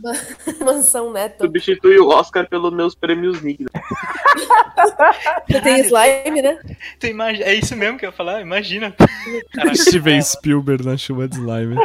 Speaker 4: Mansão Neto.
Speaker 3: Substitui o Oscar pelos meus prêmios Nick. né?
Speaker 4: Você tem slime, né?
Speaker 2: Tu imagina... É isso mesmo que eu ia falar? Imagina. Caraca,
Speaker 1: Steven Spielberg na chuva de slime.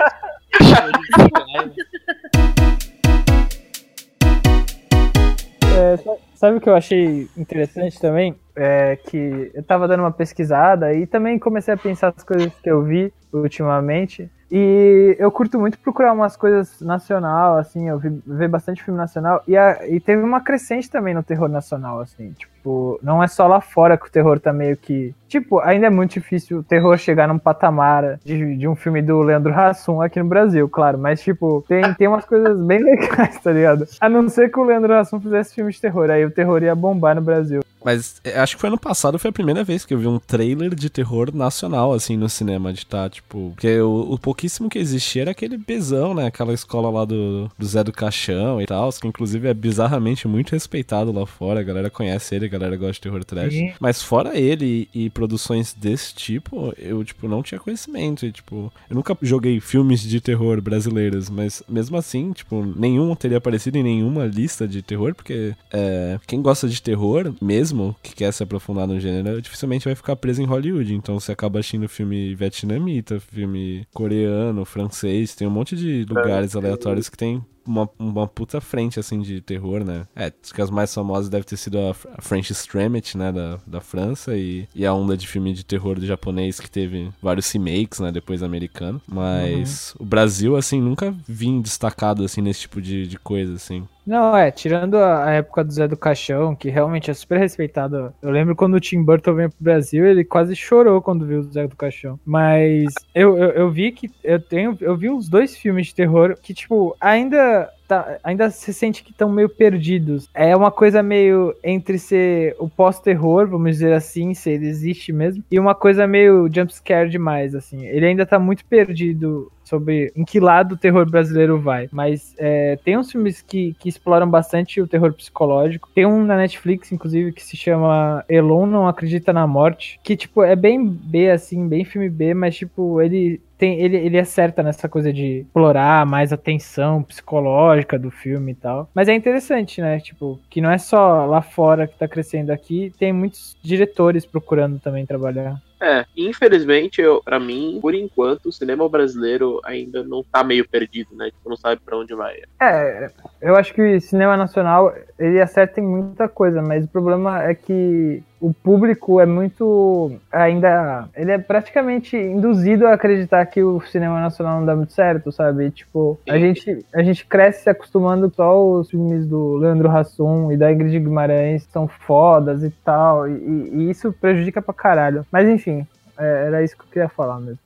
Speaker 5: É, sa- sabe o que eu achei interessante também? É que eu tava dando uma pesquisada e também comecei a pensar as coisas que eu vi ultimamente. E eu curto muito procurar umas coisas nacional, assim, eu vi, ver bastante filme nacional. E, a- e teve uma crescente também no terror nacional, assim, tipo, não é só lá fora que o terror tá meio que. Tipo, ainda é muito difícil o terror chegar num patamar de, de um filme do Leandro Hassum aqui no Brasil, claro. Mas, tipo, tem, tem umas coisas bem legais, tá ligado? A não ser que o Leandro Hassum fizesse filme de terror, aí o terror ia bombar no Brasil.
Speaker 1: Mas é, acho que foi ano passado, foi a primeira vez que eu vi um trailer de terror nacional, assim, no cinema, de tá, tipo. Porque o, o pouquíssimo que existia era aquele besão, né? Aquela escola lá do, do Zé do Caixão e tal, que inclusive é bizarramente muito respeitado lá fora. A galera conhece ele, a galera gosta de terror trash. Mas fora ele e produções desse tipo, eu, tipo, não tinha conhecimento. E, tipo, eu nunca joguei filmes de terror brasileiros, mas mesmo assim, tipo, nenhum teria aparecido em nenhuma lista de terror, porque é, quem gosta de terror mesmo mesmo, que quer se aprofundar no gênero, dificilmente vai ficar preso em Hollywood. Então você acaba assistindo filme vietnamita, filme coreano, francês, tem um monte de lugares aleatórios que tem uma, uma puta frente, assim, de terror, né? É, acho que as mais famosas deve ter sido a, French Extremity, né, da, da França, e, e a onda de filme de terror do japonês que teve vários remakes, né, depois americano. Mas uhum. o Brasil, assim, nunca vim destacado, assim, nesse tipo de, de coisa, assim.
Speaker 5: Não, é, tirando a, época do Zé do Caixão, que realmente é super respeitado. Eu lembro quando o Tim Burton veio pro Brasil, ele quase chorou quando viu o Zé do Caixão. Mas eu, eu, eu vi que eu tenho. Eu vi uns dois filmes de terror que, tipo, ainda Tá, ainda se sente que estão meio perdidos. É uma coisa meio entre ser o pós-terror, vamos dizer assim, se ele existe mesmo, e uma coisa meio jumpscare demais, assim. Ele ainda tá muito perdido sobre em que lado o terror brasileiro vai. Mas é, tem uns filmes que, que exploram bastante o terror psicológico. Tem um na Netflix, inclusive, que se chama Elon Não Acredita na Morte, que, tipo, é bem B, assim, bem filme B, mas, tipo, ele tem, ele, ele acerta nessa coisa de explorar mais a tensão psicológica do filme e tal. Mas é interessante, né? Tipo, que não é só lá fora que tá crescendo aqui, tem muitos diretores procurando também trabalhar.
Speaker 3: É, infelizmente, eu, pra mim, por enquanto, o cinema brasileiro ainda não tá meio perdido, né? Tipo, não sabe pra onde vai.
Speaker 5: É, eu acho que o cinema nacional, ele acerta em muita coisa, mas o problema é que o público é muito ainda ele é praticamente induzido a acreditar que o cinema nacional não dá muito certo, sabe? Tipo, a gente a gente cresce se acostumando só os filmes do Leandro Hassum e da Ingrid Guimarães são fodas e tal, e, e isso prejudica pra caralho. Mas enfim, é, era isso que eu queria falar mesmo.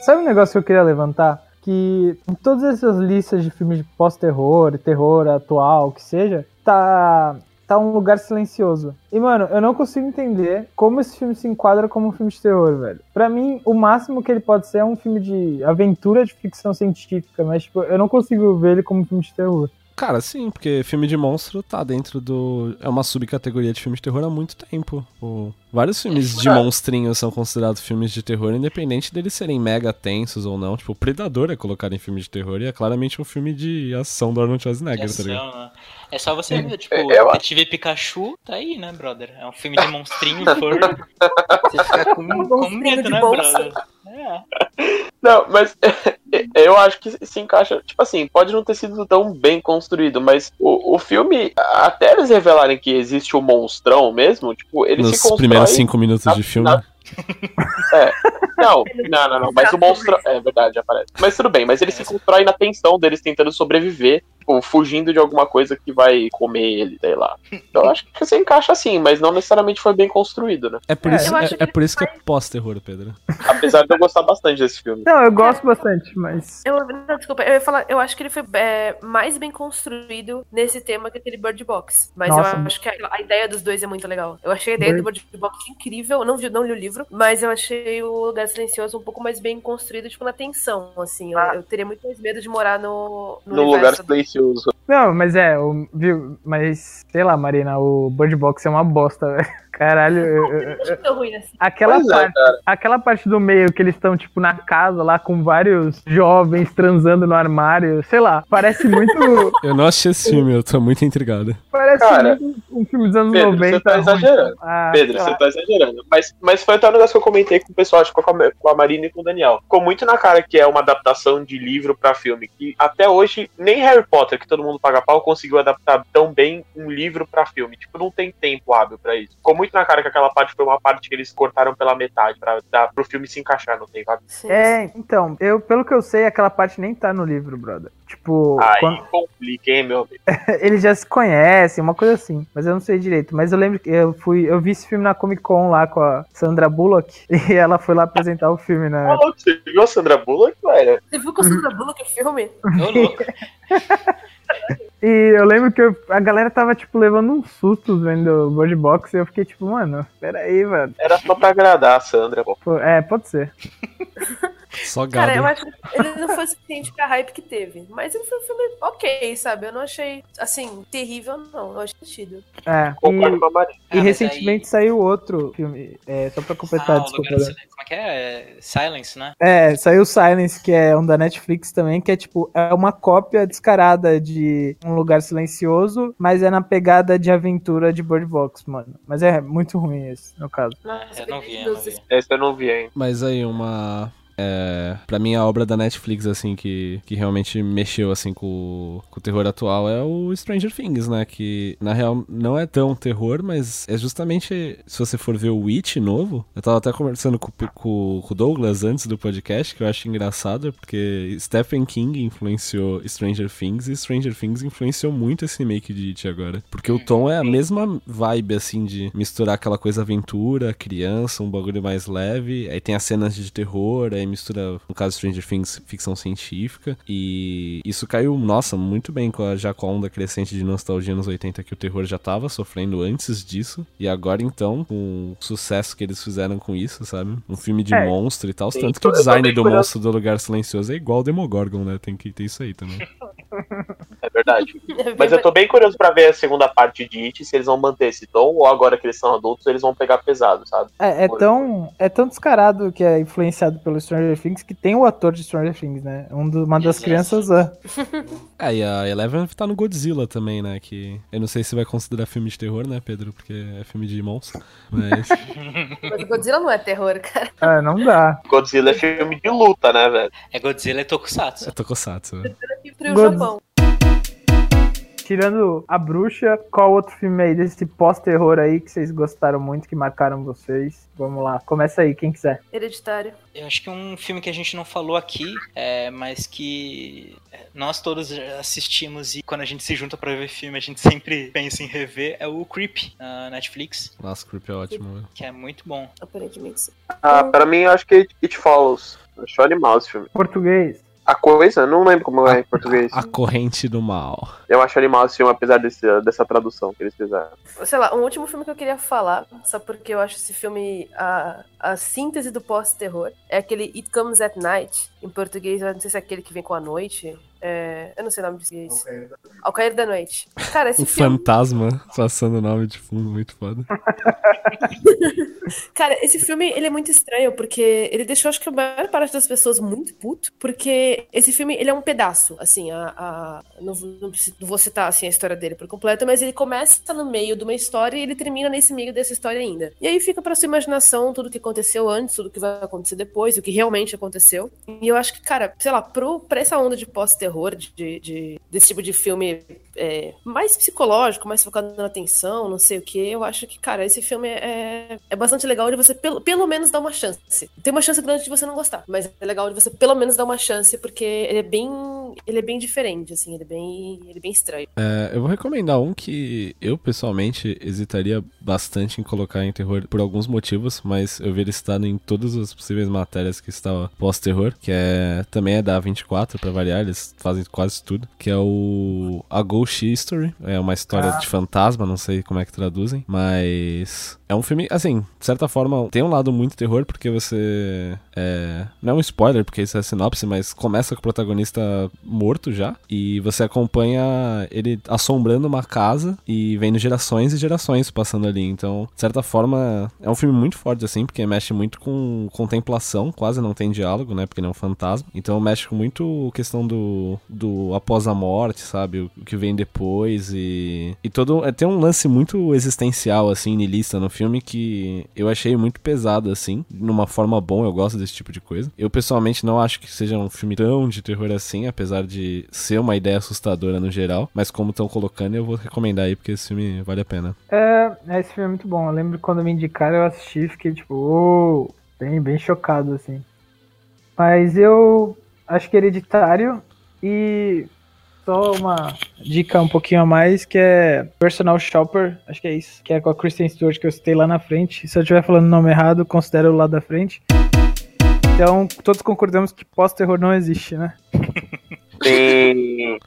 Speaker 5: Sabe um negócio que eu queria levantar? Que em todas essas listas de filmes de pós-terror, terror atual, que seja, tá tá um lugar silencioso. E, mano, eu não consigo entender como esse filme se enquadra como um filme de terror, velho. Pra mim, o máximo que ele pode ser é um filme de aventura de ficção científica, mas, tipo, eu não consigo ver ele como um filme de terror.
Speaker 1: Cara, sim, porque filme de monstro tá dentro do. É uma subcategoria de filme de terror há muito tempo. O... Vários filmes de monstrinhos são considerados filmes de terror, independente deles serem mega tensos ou não. Tipo, o Predador é colocado em filme de terror e é claramente um filme de ação do Arnold Schwarzenegger, tá ligado? Né?
Speaker 2: É só você ver, tipo, eu... Detetive Pikachu, tá aí, né, brother? É um filme de monstrinho, for... você fica com, com medo, né, brother? É.
Speaker 3: Não, mas eu acho que se encaixa. Tipo assim, pode não ter sido tão bem construído, mas o, o filme, até eles revelarem que existe o um monstrão mesmo, tipo, ele
Speaker 1: Nos se constrói. primeiros cinco minutos na, de filme. Na...
Speaker 3: É. Não, não, não, não. Mas o monstro. É verdade, aparece. Mas tudo bem, mas ele se constrói na tensão deles tentando sobreviver tipo, fugindo de alguma coisa que vai comer ele, sei lá. Então eu acho que você encaixa assim, mas não necessariamente foi bem construído, né?
Speaker 1: É por isso, é, é, é por isso que é pós-terror, Pedro.
Speaker 3: Apesar de eu gostar bastante desse filme.
Speaker 5: Não, eu gosto bastante, mas.
Speaker 4: Eu, não, desculpa, eu ia falar, eu acho que ele foi é, mais bem construído nesse tema que aquele Bird Box. Mas Nossa. eu acho que a, a, ideia dos dois é muito legal. Eu achei a ideia Bird... do Bird Box incrível. Eu não, vi, não li o livro, mas eu achei o Lugar Silencioso um pouco mais bem construído, tipo, na tensão, assim. Eu, ah. eu teria muito mais medo de morar no.
Speaker 3: No, no Lugar Silencioso.
Speaker 5: Não, mas é, o, viu, mas sei lá, Marina, o Bird Box é uma bosta, velho. Caralho, eu, eu, eu, assim. aquela, pois parte, é, aquela parte do meio que eles estão, tipo, na casa lá com vários jovens transando no armário, sei lá, parece muito.
Speaker 1: eu não achei esse filme, eu tô muito intrigado.
Speaker 5: Parece cara, muito um filme dos anos
Speaker 3: Pedro,
Speaker 5: 90.
Speaker 3: Você tá exagerando. Ah, Pedro, você tá exagerando. Mas, mas foi até um negócio que eu comentei com o pessoal, acho que com a, com a Marina e com o Daniel. Ficou muito na cara que é uma adaptação de livro pra filme. Que até hoje, nem Harry Potter, que todo mundo paga pau, conseguiu adaptar tão bem um livro pra filme. Tipo, não tem tempo hábil pra isso. Ficou muito muito na cara que aquela parte foi uma parte que eles cortaram pela metade pra dar pro filme se encaixar, não tem, sabe?
Speaker 5: É, então, eu, pelo que eu sei, aquela parte nem tá no livro, brother. Tipo.
Speaker 3: Aí quando... complica, hein, meu amigo?
Speaker 5: eles já se conhecem, uma coisa assim. Mas eu não sei direito. Mas eu lembro que eu fui. Eu vi esse filme na Comic Con lá com a Sandra Bullock. E ela foi lá apresentar o filme, né?
Speaker 3: Você viu a Sandra Bullock, velho?
Speaker 4: Você viu com a Sandra Bullock o filme? Ô, louco.
Speaker 5: E eu lembro que eu, a galera tava, tipo, levando uns sustos vendo o Bird Box e eu fiquei tipo, mano, peraí, mano.
Speaker 3: Era só pra agradar a Sandra, pô.
Speaker 5: É, pode ser.
Speaker 1: Só gado.
Speaker 4: Cara, eu acho que ele não foi suficiente pra hype que teve. Mas ele foi um filme ok, sabe? Eu não achei, assim, terrível, não. Eu achei sentido.
Speaker 5: É.
Speaker 3: Concordo
Speaker 5: E,
Speaker 3: com a Maria.
Speaker 5: e
Speaker 2: Ah,
Speaker 5: recentemente
Speaker 2: aí-
Speaker 5: saiu outro filme. É, só pra completar,
Speaker 2: Ah,
Speaker 5: desculpa.
Speaker 2: lugar
Speaker 5: né?
Speaker 2: Como é que é? É Silence, né?
Speaker 5: É, saiu Silence, que é um da Netflix também, que é tipo, é uma cópia descarada de Um Lugar Silencioso, mas é na pegada de aventura de Bird Box, mano. Mas é muito ruim esse, no caso.
Speaker 4: Nossa,
Speaker 2: eu não vi, eu não vi.
Speaker 3: Esse eu não vi ainda.
Speaker 1: Mas aí, uma. É, pra mim, a obra da Netflix, assim, que, que realmente mexeu, assim, com, com o terror atual é o Stranger Things, né? Que, na real, não é tão terror, mas é justamente, se você for ver o Witch novo, eu tava até conversando com, com, com o Douglas antes do podcast, que eu acho engraçado, porque Stephen King influenciou Stranger Things e Stranger Things influenciou muito esse remake de It agora. Porque o tom é a mesma vibe, assim, de misturar aquela coisa aventura, criança, um bagulho mais leve, aí tem as cenas de terror, aí mistura, no caso Stranger Things, ficção científica, e isso caiu, nossa, muito bem com a, já com a onda crescente de nostalgia nos 80 que o terror já tava sofrendo antes disso, e agora então, com o sucesso que eles fizeram com isso, sabe? Um filme de
Speaker 5: É.
Speaker 1: monstro e tal,
Speaker 3: Sim,
Speaker 1: tanto que o design do
Speaker 3: curioso.
Speaker 1: monstro do Lugar Silencioso é igual ao Demogorgon, né? Tem que ter isso aí também.
Speaker 3: É verdade.
Speaker 4: É
Speaker 3: Mas eu tô bem curioso pra ver a segunda parte de It, se eles vão manter esse tom, ou agora que eles são adultos, eles vão pegar pesado, sabe?
Speaker 5: É, é tão, é tão descarado que é influenciado pelo Stranger Things que tem o ator de Stranger Things, né? Um do- uma das
Speaker 2: Exato.
Speaker 5: crianças. é.
Speaker 1: É, e a Eleven tá no Godzilla também, né? Que eu não sei se vai considerar filme de terror, né, Pedro? Porque é filme de monstro. Mas.
Speaker 4: Mas Godzilla não é terror, cara.
Speaker 5: Ah, não dá.
Speaker 3: Godzilla é filme de luta, né, velho?
Speaker 2: É Godzilla e Tokusatsu.
Speaker 1: é Tokusatsu. né?
Speaker 4: E pro
Speaker 5: God-
Speaker 4: Japão.
Speaker 5: Tirando a bruxa, qual outro filme aí desse pós-terror aí que vocês gostaram muito, que marcaram vocês? Vamos lá, começa aí, quem quiser.
Speaker 4: Hereditário.
Speaker 2: Eu acho que um filme que a gente não falou aqui, é, mas que nós todos assistimos e quando a gente se junta pra ver filme, a gente sempre pensa em rever, é o Creep, na Netflix,
Speaker 1: Nossa, Creep é ótimo. né?
Speaker 2: que é muito bom.
Speaker 4: Aparentemente sim.
Speaker 3: Ah, pra mim, eu acho que It Follows. Achou animal esse filme.
Speaker 5: Português.
Speaker 3: A coisa, não lembro como é em português.
Speaker 1: A corrente do mal.
Speaker 3: Eu acho animal esse filme, apesar desse, dessa tradução que eles fizeram.
Speaker 4: Sei lá, um último filme que eu queria falar, só porque eu acho esse filme a, a síntese do pós-terror, é aquele It Comes at Night, em português, eu não sei se é aquele que vem com a noite. É, eu não sei o nome disso. Ao cair da noite. Cara, esse
Speaker 1: Um
Speaker 4: filme.
Speaker 1: fantasma passando o nome de fundo, muito foda.
Speaker 4: Cara, esse filme, ele é muito estranho, porque ele deixou, acho que a maior parte das pessoas muito puto, porque esse filme, ele é um pedaço, assim, a, a- não, não não vou citar, assim, a história dele por completo, mas ele começa no meio de uma história e ele termina nesse meio dessa história ainda. E aí fica pra sua imaginação tudo que aconteceu antes, tudo que vai acontecer depois, o que realmente aconteceu. E eu acho que, cara, sei lá, pro, pra essa onda de pós-terror, de, de- de- desse tipo de filme é, mais psicológico, mais focado na atenção, não sei o que, eu acho que, cara, esse filme é, é bastante legal de você pelo, pelo menos dar uma chance. Tem uma chance grande de você não gostar, mas é legal de você pelo menos dar uma chance, porque ele é bem. Ele é bem diferente, assim, ele é bem. Ele é bem estranho.
Speaker 1: É, eu vou recomendar um que eu pessoalmente hesitaria bastante em colocar em terror por alguns motivos, mas eu vi ele citado em todas as possíveis matérias que estava pós-terror, que é também é da 24 pra variar, eles fazem quase tudo, que é o A Ghost History, é uma história de fantasma, não sei como é que traduzem, mas é um filme, assim, de certa forma, tem um lado muito terror, porque você. É, não é um spoiler, porque isso é sinopse, mas começa com o protagonista morto já. E você acompanha ele assombrando uma casa e vendo gerações e gerações passando ali. Então, de certa forma, é um filme muito forte, assim, porque mexe muito com contemplação, quase não tem diálogo, né? Porque ele é um fantasma. Então, mexe com muito questão do, do após a morte, sabe? O, que vem depois e. E todo. É, tem um lance muito existencial, assim, nilista no filme que eu achei muito pesado, assim. Numa forma bom, eu gosto desse tipo de coisa. Eu, pessoalmente, não acho que seja um filme tão de terror assim, apesar de ser uma ideia assustadora no geral. Mas como estão colocando, eu vou recomendar aí, porque esse filme vale a pena.
Speaker 5: É, esse filme é muito bom. Eu lembro quando me indicaram, eu assisti e fiquei tipo, "Oh", bem, bem chocado, assim. Mas eu acho que é hereditário e só uma dica um pouquinho a mais, que é Personal Shopper, acho que é isso, que é com a Kristen Stewart que eu citei lá na frente. Se eu estiver falando o nome errado, considero o lá da frente. Então, todos concordamos que pós-terror não existe, né?
Speaker 3: Sim.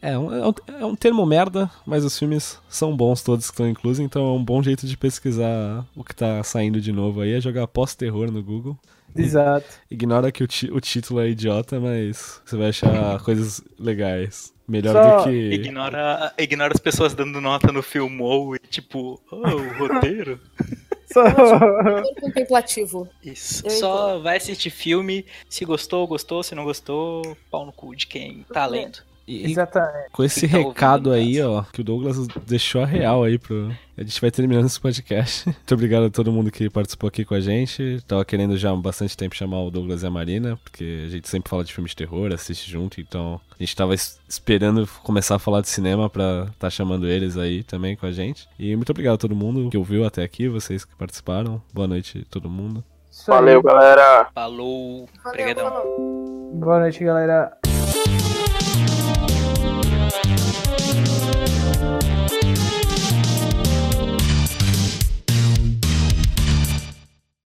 Speaker 1: É um, é, um, é um termo merda, mas os filmes são bons todos que estão inclusos, então é um bom jeito de pesquisar o que tá saindo de novo aí, é jogar pós-terror no Google.
Speaker 5: Exato.
Speaker 1: Ignora que o, o título é idiota, mas você vai achar coisas legais. Melhor
Speaker 5: Só
Speaker 1: do que.
Speaker 2: Ignora, ignora as pessoas dando nota no Filmou e tipo, oh, o roteiro.
Speaker 5: Só...
Speaker 4: Contemplativo.
Speaker 2: Isso.
Speaker 4: Eu
Speaker 2: Só vai assistir filme. Se gostou, gostou. Se não gostou, pau no cu de quem tá lendo.
Speaker 1: E
Speaker 5: Exatamente.
Speaker 1: com esse
Speaker 2: tá
Speaker 1: recado aí, ó, que o Douglas deixou a real aí pro. A gente vai terminando esse podcast. Muito obrigado a todo mundo que participou aqui com a gente. Tava querendo já há bastante tempo chamar o Douglas e a Marina, porque a gente sempre fala de filmes de terror, assiste junto, então a gente tava es- esperando começar a falar de cinema pra tá chamando eles aí também com a gente. E muito obrigado a todo mundo que ouviu até aqui, vocês que participaram. Boa noite todo mundo.
Speaker 3: Valeu, galera.
Speaker 2: Falou.
Speaker 4: Valeu,
Speaker 2: Obrigadão.
Speaker 5: Boa noite, galera.